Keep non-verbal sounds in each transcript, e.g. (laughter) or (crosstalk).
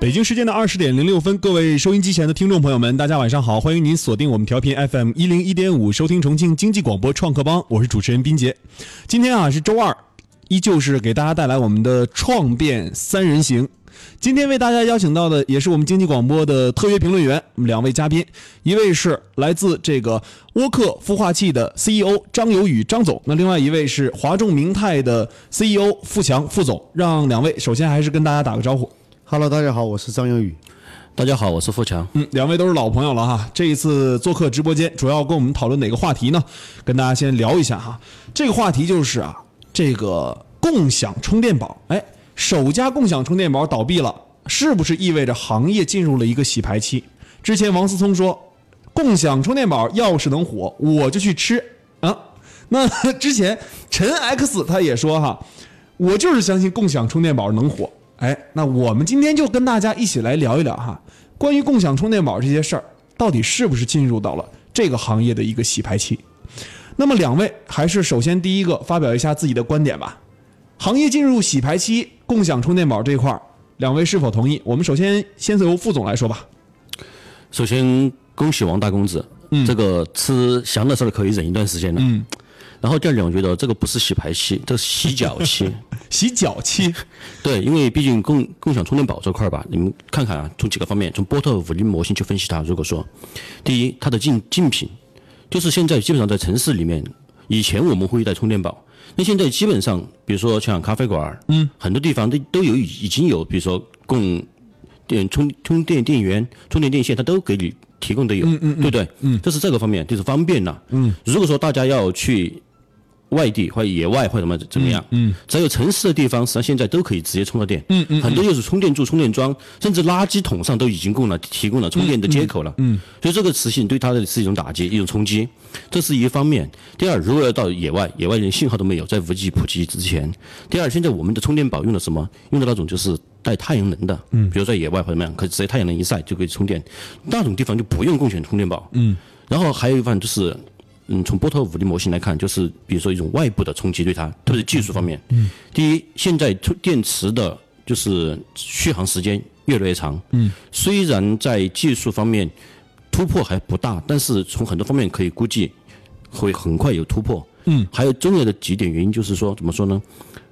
北京时间的二十点零六分，各位收音机前的听众朋友们，大家晚上好！欢迎您锁定我们调频 FM 一零一点五，收听重庆经济广播创客帮，我是主持人斌杰。今天啊是周二，依旧是给大家带来我们的创变三人行。今天为大家邀请到的也是我们经济广播的特约评论员，我们两位嘉宾，一位是来自这个沃克孵化器的 CEO 张有宇张总，那另外一位是华众明泰的 CEO 付强副总。让两位首先还是跟大家打个招呼。Hello，大家好，我是张英宇。大家好，我是付强。嗯，两位都是老朋友了哈。这一次做客直播间，主要跟我们讨论哪个话题呢？跟大家先聊一下哈。这个话题就是啊，这个共享充电宝，哎，首家共享充电宝倒闭了，是不是意味着行业进入了一个洗牌期？之前王思聪说，共享充电宝要是能火，我就去吃啊。那之前陈 X 他也说哈，我就是相信共享充电宝能火。哎，那我们今天就跟大家一起来聊一聊哈，关于共享充电宝这些事儿，到底是不是进入到了这个行业的一个洗牌期？那么两位还是首先第一个发表一下自己的观点吧。行业进入洗牌期，共享充电宝这一块儿，两位是否同意？我们首先先由副总来说吧。首先恭喜王大公子，嗯这个吃翔的事儿可以忍一段时间了。嗯。然后第二点，我觉得这个不是洗牌期，这是洗脚期。洗脚期，(laughs) 对，因为毕竟共共享充电宝这块儿吧，你们看看啊，从几个方面，从波特五零模型去分析它。如果说，第一，它的竞竞品，就是现在基本上在城市里面，以前我们会带充电宝，那现在基本上，比如说像咖啡馆儿，嗯，很多地方都都有已经有，比如说供电充充电电源、充电电线，它都给你提供的有，对不对？嗯，这是这个方面，就是方便了。嗯，如果说大家要去外地或者野外或者怎么怎么样，嗯，只要有城市的地方，实际上现在都可以直接充到电，嗯嗯，很多就是充电柱、充电桩，甚至垃圾桶上都已经供了提供了充电的接口了，嗯，所以这个磁性对它的是一种打击、一种冲击，这是一方面。第二，如果要到野外，野外连信号都没有，在五 G 普及之前，第二，现在我们的充电宝用的什么？用的那种就是带太阳能的，嗯，比如在野外或者怎么样，可以直接太阳能一晒就可以充电，那种地方就不用共享充电宝，嗯，然后还有一方面就是。嗯，从波特五的模型来看，就是比如说一种外部的冲击对它，特别是技术方面。嗯，第一，现在充电池的就是续航时间越来越长。嗯，虽然在技术方面突破还不大，但是从很多方面可以估计会很快有突破。嗯，还有重要的几点原因就是说，怎么说呢？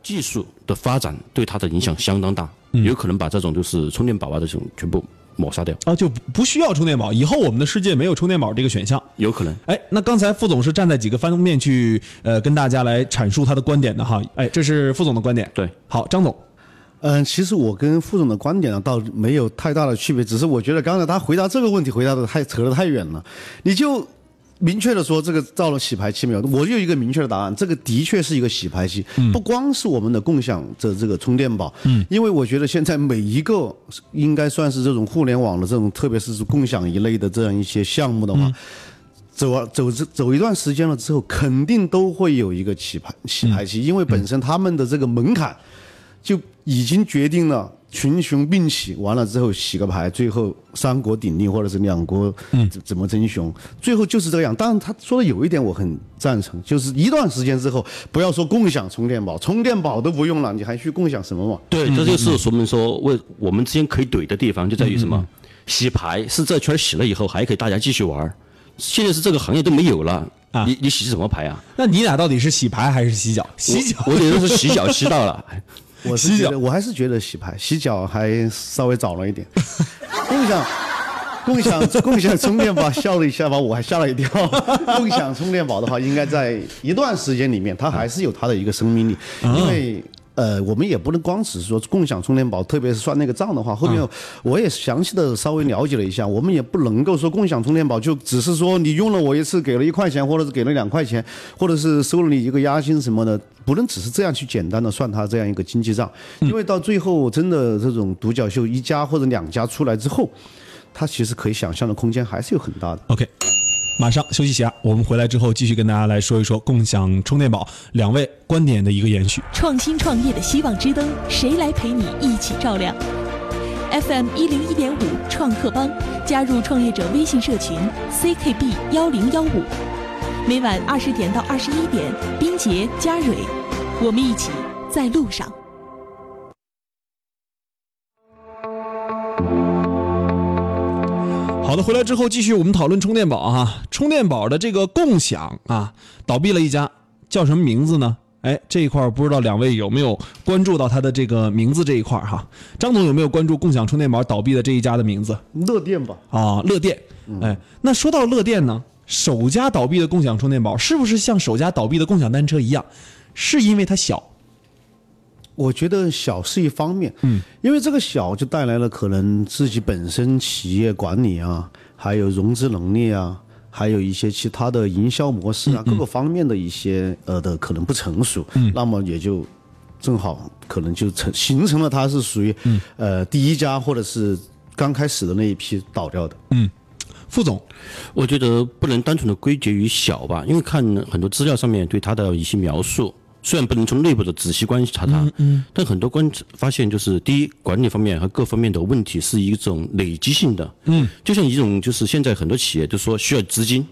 技术的发展对它的影响相当大，有可能把这种就是充电宝啊这种全部抹杀掉，啊，就不需要充电宝，以后我们的世界没有充电宝这个选项。有可能。哎，那刚才傅总是站在几个方面去呃跟大家来阐述他的观点的哈。哎，这是傅总的观点。对，好，张总。嗯，其实我跟副总的观点呢，倒没有太大的区别，只是我觉得刚才他回答这个问题回答的太扯得太远了。你就明确的说这个到了洗牌期没有？我有一个明确的答案，这个的确是一个洗牌期，不光是我们的共享的这个充电宝，嗯，因为我觉得现在每一个应该算是这种互联网的这种，特别是共享一类的这样一些项目的话。走啊走这走一段时间了之后，肯定都会有一个洗牌洗牌期，因为本身他们的这个门槛就已经决定了群雄并起，完了之后洗个牌，最后三国鼎立或者是两国怎怎么争雄，最后就是这样。当然他说的有一点我很赞成，就是一段时间之后，不要说共享充电宝，充电宝都不用了，你还去共享什么嘛？对，这就是说明说，为我们之间可以怼的地方就在于什么？洗牌是这圈洗了以后还可以大家继续玩儿，现在是这个行业都没有了，啊你你洗什么牌啊？那你俩到底是洗牌还是洗脚？洗脚。我，我觉得是洗脚洗到了。我是觉得，我还是觉得洗牌洗脚还稍微早了一点。(laughs) 共享共享共享充电宝笑了一下，把我还吓了一跳。共享充电宝的话，应该在一段时间里面，它还是有它的一个生命力，因为。呃，我们也不能光只是说共享充电宝，特别是算那个账的话，后面我也详细的稍微了解了一下，我们也不能够说共享充电宝就只是说你用了我一次给了一块钱，或者是给了两块钱，或者是收了你一个押金什么的，不能只是这样去简单的算它这样一个经济账，因为到最后真的这种独角秀一家或者两家出来之后，它其实可以想象的空间还是有很大的。OK，马上休息一下，我们回来之后继续跟大家来说一说共享充电宝两位观点的一个延续。创新创业的希望之灯，谁来陪你一起照亮？FM 一零一点五创客帮，加入创业者微信社群 CKB 幺零幺五，每晚二十点到二十一点，冰杰佳蕊，我们一起在路上。好的，回来之后继续我们讨论充电宝哈。充电宝的这个共享啊，倒闭了一家，叫什么名字呢？哎，这一块儿不知道两位有没有关注到它的这个名字这一块儿哈？张总有没有关注共享充电宝倒闭的这一家的名字乐电吧，啊？乐电。哎，那说到乐电呢，首家倒闭的共享充电宝是不是像首家倒闭的共享单车一样，是因为它小？我觉得小是一方面，嗯，因为这个小就带来了可能自己本身企业管理啊，还有融资能力啊，还有一些其他的营销模式啊，各个方面的一些呃的可能不成熟，嗯，那么也就正好可能就成形成了它是属于呃第一家或者是刚开始的那一批倒掉的，嗯。副总，我觉得不能单纯的归结于小吧，因为看很多资料上面对它的一些描述，虽然不能从内部的仔细观察它，嗯，但很多观发现就是第一，管理方面和各方面的问题是一种累积性的，嗯，就像一种就是现在很多企业都说需要资金，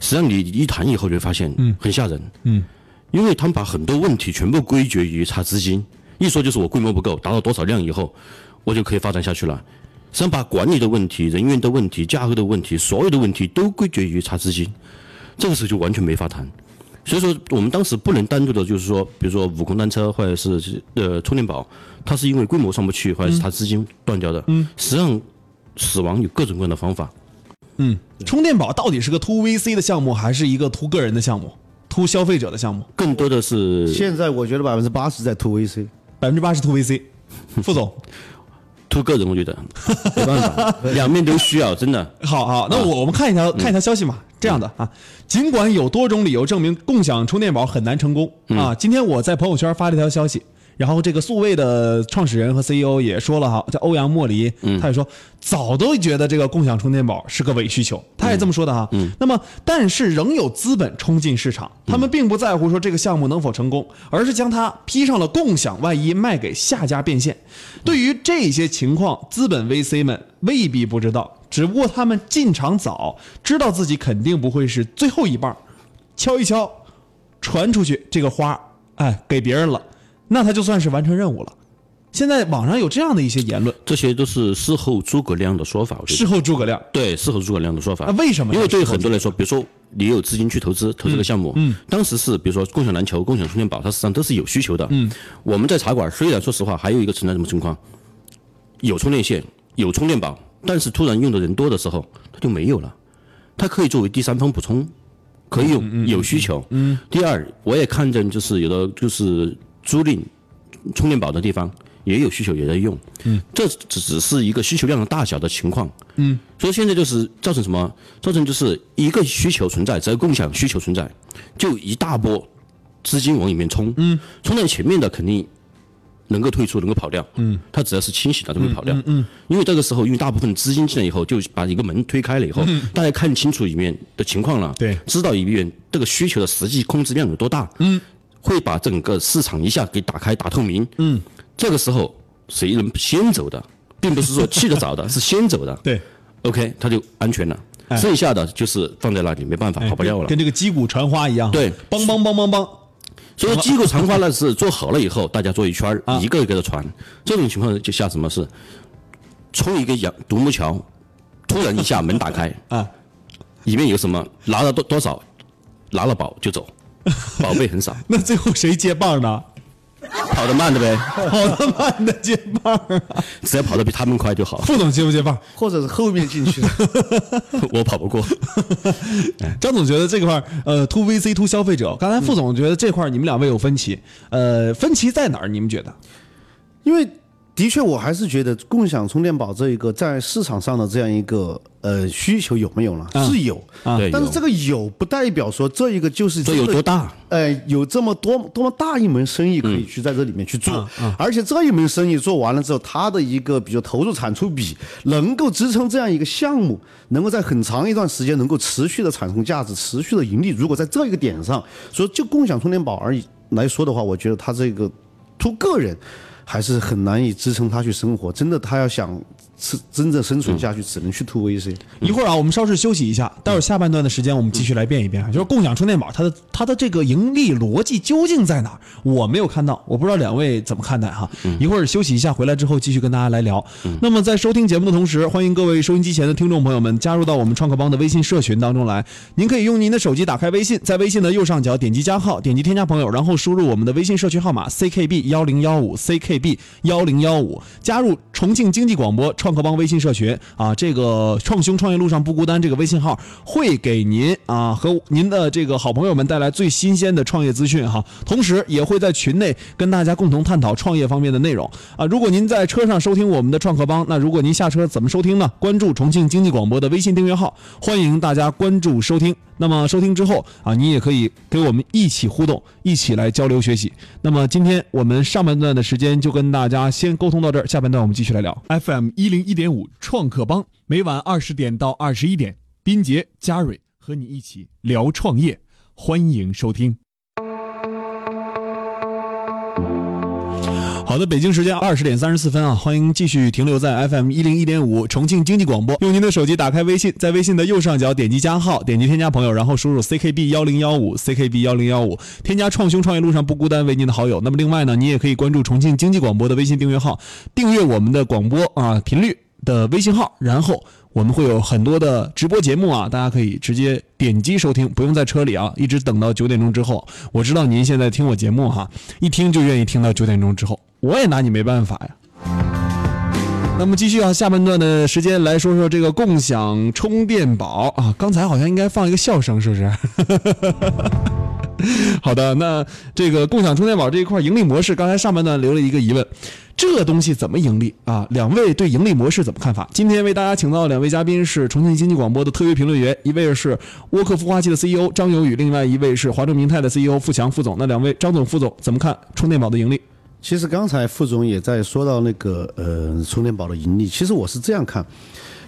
实际上你一谈以后就会发现，嗯，很吓人，嗯，因为他们把很多问题全部归结于差资金，一说就是我规模不够，达到多少量以后，我就可以发展下去了。实际上把管理的问题、人员的问题、价格的问题，所有的问题都归结于差资金，这个时候就完全没法谈。所以说，我们当时不能单独的，就是说，比如说悟空单车或者是呃充电宝，它是因为规模上不去，或者是它资金断掉的。嗯，实际上死亡有各种各样的方法。嗯，充电宝到底是个 to VC 的项目，还是一个 to 个人的项目，to 消费者的项目？更多的是现在我觉得百分之八十在 to VC，百分之八十 to VC。副总，(laughs) 图个人，我觉得。没办法，两面都需要，真的。(laughs) 好好，那我我们看一条看一条消息嘛，这样的啊，尽管有多种理由证明共享充电宝很难成功啊，今天我在朋友圈发了一条消息，然后这个素位的创始人和 CEO 也说了哈，叫欧阳莫离，他也说早都觉得这个共享充电宝是个伪需求，他也这么说的哈。那么，但是仍有资本冲进市场，他们并不在乎说这个项目能否成功，而是将它披上了共享外衣，卖给下家变现。对于这些情况，资本 VC 们未必不知道，只不过他们进场早，知道自己肯定不会是最后一棒，敲一敲，传出去这个花，哎，给别人了，那他就算是完成任务了。现在网上有这样的一些言论，这些都是事后诸葛亮的说法。事后诸葛亮，对事后诸葛亮的说法那。为什么呢？因为对于很多人来说，比如说你有资金去投资投这个项目，嗯，当时是比如说共享篮球、共享充电宝，它实际上都是有需求的，嗯，我们在茶馆虽然说实话还有一个存在什么情况，有充电线、有充电宝，但是突然用的人多的时候，它就没有了，它可以作为第三方补充，可以用有需求，嗯。第二，我也看见就是有的就是租赁充电宝的地方也有需求也在用，嗯，这只只是一个需求量的大小的情况，嗯，所以现在就是造成什么？造成就是一个需求存在，只要共享需求存在，就一大波资金往里面冲，嗯，冲在前面的肯定能够退出，能够跑掉，嗯，他只要是清醒了就会跑掉，嗯，因为这个时候因为大部分资金进来以后，就把一个门推开了以后，大家看清楚里面的情况了，对。知道里面这个需求的实际控制量有多大，嗯，会把整个市场一下给打开打透明，嗯，这个时候谁能先走的，并不是说去得早的，(laughs) 是先走的，对，OK，他就安全了。剩下的就是放在那里，没办法，跑不掉了。跟这个击鼓传花一样，对。梆梆梆梆梆，所以机构传话呢是做好了以后，大家做一圈儿，一个一个的传。这种情况就像什么是冲一个羊独木桥，突然一下门打开 (laughs) 啊，里面有什么拿了多多少，拿了宝就走，(laughs) 宝贝很少，那最后谁接棒呢？跑得慢的呗，(laughs) 跑得慢的接棒啊！只要跑得比他们快就好。副总接不接棒？或者是后面进去的。(laughs) 我跑不过，(laughs) 张总觉得这块儿，呃，to VC to 消费者，刚才副总觉得这块儿你们两位有分歧，呃，分歧在哪儿？你们觉得？因为的确，我还是觉得共享充电宝这一个在市场上的这样一个呃需求有没有呢？是有，啊但是这个有不代表说这一个就是这有多大？呃，有这么多多么大一门生意可以去在这里面去做，而且这一门生意做完了之后，它的一个比如投入产出比能够支撑这样一个项目，能够在很长一段时间能够持续的产生价值，持续的盈利。如果在这一个点上，所以就共享充电宝而已来说的话，我觉得它这个图个人还是很难以支撑他去生活。真的，他要想是真正生存下去，只能去 to VC。一会儿啊，我们稍事休息一下，待会儿下半段的时间我们继续来变一变啊，就是共享充电宝它的它的这个盈利逻辑究竟在哪儿？我没有看到，我不知道两位怎么看待哈。一会儿休息一下，回来之后继续跟大家来聊。那么在收听节目的同时，欢迎各位收音机前的听众朋友们加入到我们创客帮的微信社群当中来。您可以用您的手机打开微信，在微信的右上角点击加号，点击添加朋友，然后输入我们的微信社区号码 ckb 幺零幺五 ckb 幺零幺五，加入重庆经济广播创创客帮微信社群啊，这个创兄创业路上不孤单这个微信号会给您啊和您的这个好朋友们带来最新鲜的创业资讯哈，同时也会在群内跟大家共同探讨创业方面的内容啊。如果您在车上收听我们的创客帮，那如果您下车怎么收听呢？关注重庆经济广播的微信订阅号，欢迎大家关注收听。那么收听之后啊，你也可以给我们一起互动，一起来交流学习。那么今天我们上半段的时间就跟大家先沟通到这儿，下半段我们继续来聊。FM 一零一点五创客帮，每晚二十点到二十一点，斌杰、嘉蕊和你一起聊创业，欢迎收听。好的，北京时间二十点三十四分啊，欢迎继续停留在 FM 一零一点五重庆经济广播。用您的手机打开微信，在微信的右上角点击加号，点击添加朋友，然后输入 CKB 幺零幺五 CKB 幺零幺五，添加创兄创业路上不孤单为您的好友。那么另外呢，你也可以关注重庆经济广播的微信订阅号，订阅我们的广播啊频率的微信号，然后我们会有很多的直播节目啊，大家可以直接点击收听，不用在车里啊，一直等到九点钟之后。我知道您现在听我节目哈，一听就愿意听到九点钟之后，我也拿你没办法呀。那么继续啊，下半段的时间来说说这个共享充电宝啊，刚才好像应该放一个笑声，是不是？(laughs) 好的，那这个共享充电宝这一块盈利模式，刚才上半段留了一个疑问，这东西怎么盈利啊？两位对盈利模式怎么看法？今天为大家请到的两位嘉宾是重庆经济广播的特约评论员，一位是沃克孵化器的 CEO 张友宇，另外一位是华中明泰的 CEO 付强副总。那两位张总、副总怎么看充电宝的盈利？其实刚才副总也在说到那个呃充电宝的盈利，其实我是这样看，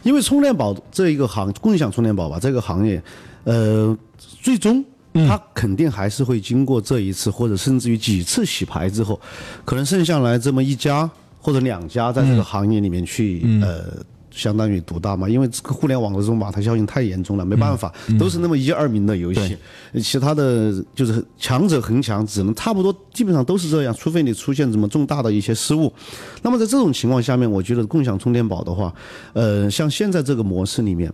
因为充电宝这一个行共享充电宝吧这个行业，呃，最终它肯定还是会经过这一次或者甚至于几次洗牌之后，可能剩下来这么一家或者两家在这个行业里面去呃。相当于独大嘛，因为这个互联网的这种马太效应太严重了，没办法，都是那么一二名的游戏，其他的就是强者恒强，只能差不多，基本上都是这样，除非你出现什么重大的一些失误。那么在这种情况下面，我觉得共享充电宝的话，呃，像现在这个模式里面，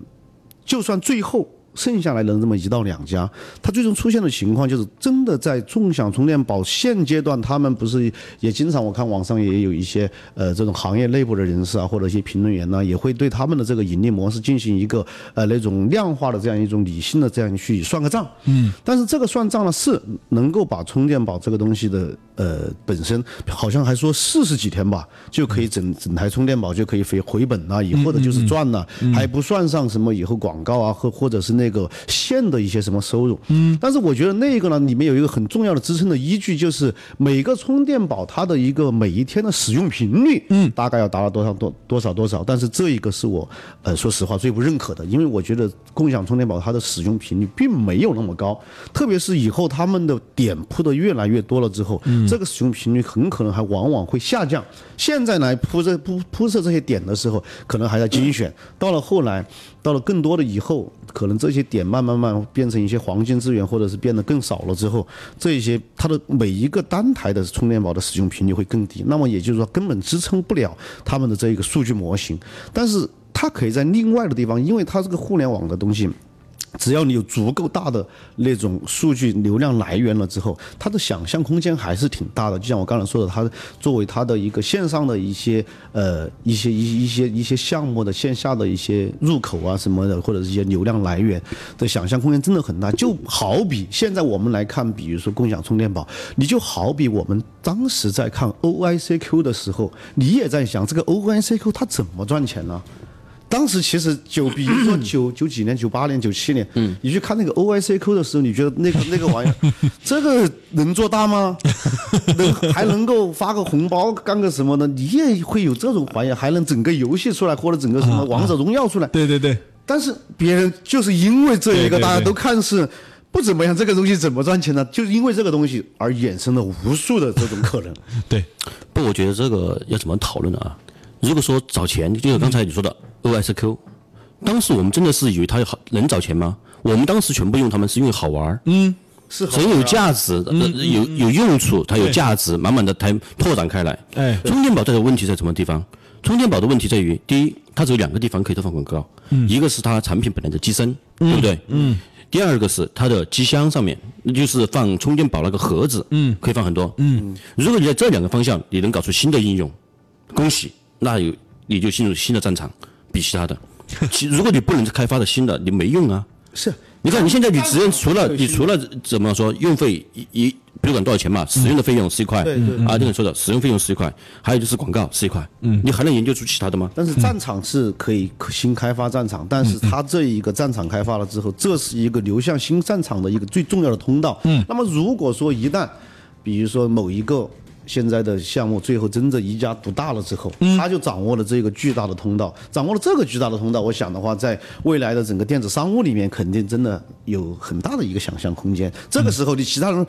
就算最后。剩下来的这么一到两家，它最终出现的情况就是真的在纵享充电宝现阶段，他们不是也经常我看网上也有一些呃这种行业内部的人士啊，或者一些评论员呢，也会对他们的这个盈利模式进行一个呃那种量化的这样一种理性的这样去算个账。嗯。但是这个算账呢，是能够把充电宝这个东西的呃本身好像还说四十几天吧，就可以整整台充电宝就可以回回本了，以后的就是赚了，还不算上什么以后广告啊或或者是那。那个线的一些什么收入，嗯，但是我觉得那个呢，里面有一个很重要的支撑的依据，就是每个充电宝它的一个每一天的使用频率，嗯，大概要达到多少多多少多少。但是这一个是我，呃，说实话最不认可的，因为我觉得共享充电宝它的使用频率并没有那么高，特别是以后他们的点铺的越来越多了之后，嗯这个使用频率很可能还往往会下降。现在来铺这铺铺设这些点的时候，可能还在精选，到了后来。到了更多的以后，可能这些些点慢慢慢变成一些黄金资源，或者是变得更少了之后，这些它的每一个单台的充电宝的使用频率会更低，那么也就是说根本支撑不了他们的这一个数据模型。但是它可以在另外的地方，因为它这个互联网的东西。只要你有足够大的那种数据流量来源了之后，它的想象空间还是挺大的。就像我刚才说的，它作为它的一个线上的一些呃一些一一些一些项目的线下的一些入口啊什么的，或者是一些流量来源的想象空间真的很大。就好比现在我们来看，比如说共享充电宝，你就好比我们当时在看 OICQ 的时候，你也在想这个 OICQ 它怎么赚钱呢？当时其实就比如说九九几年、九八年、九七年，你去看那个 OICQ 的时候，你觉得那个那个玩意儿，(laughs) 这个能做大吗？(laughs) 能还能够发个红包干个什么呢？你也会有这种怀疑，还能整个游戏出来，或者整个什么王者荣耀出来？对对对。但是别人就是因为这一个，大家都看是不怎么样，这个东西怎么赚钱呢？就是因为这个东西而衍生了无数的这种可能。(laughs) 对，不，我觉得这个要怎么讨论啊？如果说找钱，就像刚才你说的 OSQ，当时我们真的是以为它好能找钱吗？我们当时全部用它们是因为好玩儿，嗯，是好很有价值，呃有有用处，它有价值，满满的它拓展开来。哎充电宝它的问题在什么地方？充电宝的问题在于，第一，它只有两个地方可以投放广告，一个是它产品本来的机身，对不对？嗯。第二个是它的机箱上面，那就是放充电宝那个盒子，嗯，可以放很多，嗯。如果你在这两个方向你能搞出新的应用，恭喜，那有你就进入新的战场，比其他的。其如果你不能开发的新的，你没用啊。是你看，你现在你只用除了你除了怎么说用费一一，比如管多少钱嘛，使用的费用是一块，啊，这个说的使用费用是一块，还有就是广告是一块，嗯，你还能研究出其他的吗？但是战场是可以新开发战场，但是它这一个战场开发了之后，这是一个流向新战场的一个最重要的通道。嗯，那么如果说一旦，比如说某一个现在的项目最后真正一家独大了之后，他就掌握了这个巨大的通道，掌握了这个巨大的通道，我想的话，在未来的整个电子商务里面，肯定真的有很大的一个想象空间。这个时候，你其他人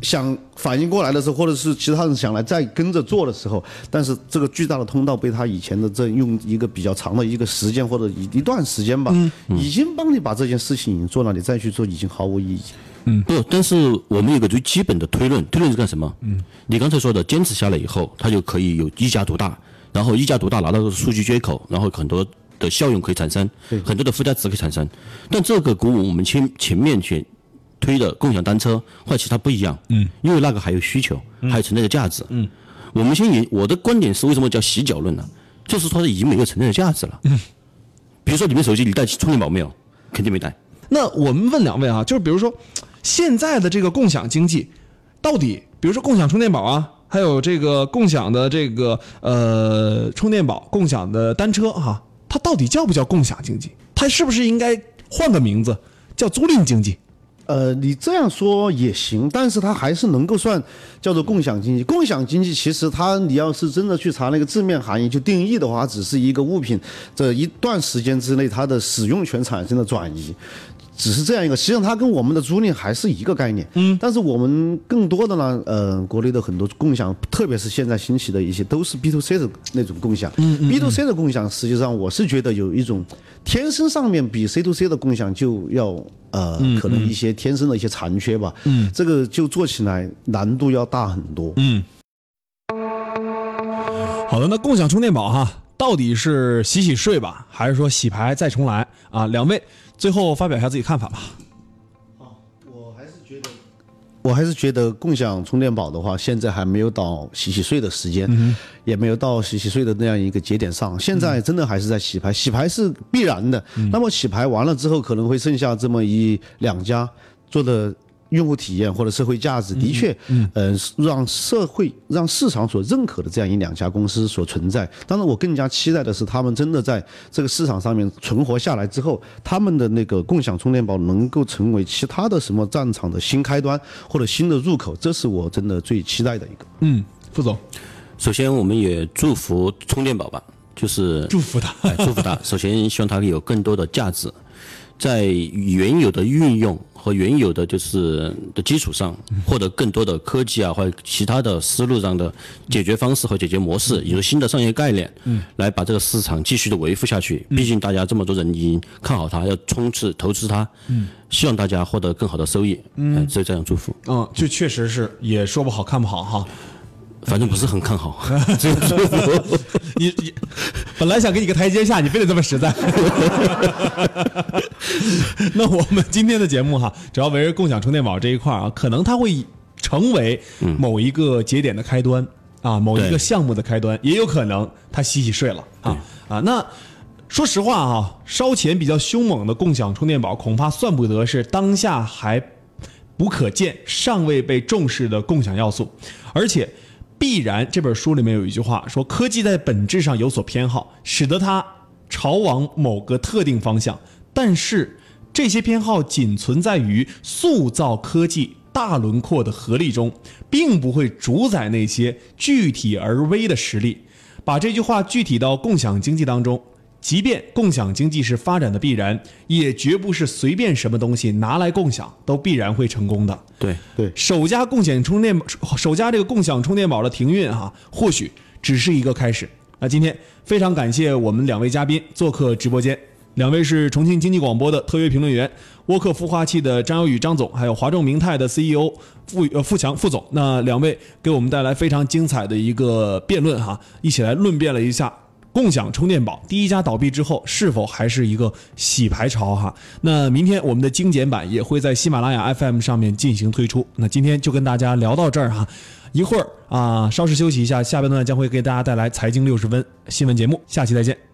想反应过来的时候，或者是其他人想来再跟着做的时候，但是这个巨大的通道被他以前的这用一个比较长的一个时间或者一一段时间吧，已经帮你把这件事情已经做了，你再去做已经毫无意义。不，但是我们有个最基本的推论，推论是干什么？嗯，你刚才说的坚持下来以后，它就可以有一家独大，然后一家独大拿到数据接口，然后很多的效用可以产生，很多的附加值可以产生。但这个鼓舞我们前前面去推的共享单车或者其他不一样，嗯，因为那个还有需求，还有存在的价值，嗯，我们先以我的观点是为什么叫洗脚论呢？就是说它已经没有存在的价值了，嗯，比如说你们手机你带充电宝没有？肯定没带。那我们问两位啊，就是比如说，现在的这个共享经济，到底比如说共享充电宝啊，还有这个共享的这个呃充电宝、共享的单车哈、它到底叫不叫共享经济？它是不是应该换个名字，叫租赁经济？呃，你这样说也行，但是它还是能够算叫做共享经济。共享经济其实它，你要是真的去查那个字面含义，就定义的话，只是一个物品这一段时间之内它的使用权产生的转移。只是这样一个，实际上它跟我们的租赁还是一个概念。嗯，但是我们更多的呢，呃，国内的很多共享，特别是现在兴起的一些，都是 B to C 的那种共享。嗯嗯 B to C 的共享，实际上我是觉得有一种天生上面比 C to C 的共享就要呃，可能一些天生的一些残缺吧。嗯，这个就做起来难度要大很多。嗯，好的，那共享充电宝哈，到底是洗洗睡吧，还是说洗牌再重来啊？两位最后发表一下自己看法吧。我还是觉得，我还是觉得共享充电宝的话，现在还没有到洗洗睡的时间，也没有到洗洗睡的那样一个节点上。现在真的还是在洗牌，洗牌是必然的。那么洗牌完了之后，可能会剩下这么一两家做的。用户体验或者社会价值的确，嗯，让社会让市场所认可的这样一两家公司所存在。当然，我更加期待的是，他们真的在这个市场上面存活下来之后，他们的那个共享充电宝能够成为其他的什么战场的新开端或者新的入口，这是我真的最期待的一个。嗯，副总，首先，我们也祝福充电宝吧，就是祝福他哎，祝福他。首先，希望它有更多的价值，在原有的运用和原有的就是的基础上，获得更多的科技啊或者其他的思路上的解决方式和解决模式，有新的商业概念，嗯，来把这个市场继续的维护下去。毕竟大家这么多人已经看好它，要冲刺投资它，嗯，希望大家获得更好的收益，嗯，就这样祝福。嗯，这确实是也说不好看不好哈。反正不是很看好。(laughs) 你你本来想给你个台阶下，你非得这么实在。(laughs) 那我们今天的节目哈，主要围绕共享充电宝这一块啊，可能它会成为某一个节点的开端啊，某一个项目的开端，也有可能它洗洗睡了啊啊。那说实话啊，烧钱比较凶猛的共享充电宝，恐怕算不得是当下还不可见、尚未被重视的共享要素，而且。必然这本书里面有一句话说，科技在本质上有所偏好，使得它朝往某个特定方向，但是这些偏好仅存在于塑造科技大轮廓的合力中，并不会主宰那些具体而微的实力。把这句话具体到共享经济当中，即便共享经济是发展的必然，也绝不是随便什么东西拿来共享都必然会成功的。对，对，首家共享充电首家这个共享充电宝的停运哈、或许只是一个开始。那今天非常感谢我们两位嘉宾做客直播间，两位是重庆经济广播的特约评论员，沃克孵化器的张友宇张总，还有华众明泰的 CEO 付呃付强副总。那两位给我们带来非常精彩的一个辩论哈，一起来论辩了一下。共享充电宝第一家倒闭之后，是否还是一个洗牌潮哈？那明天我们的精简版也会在喜马拉雅 FM 上面进行推出。那今天就跟大家聊到这儿哈，一会儿啊稍事休息一下，下半段将会给大家带来财经六十分新闻节目，下期再见。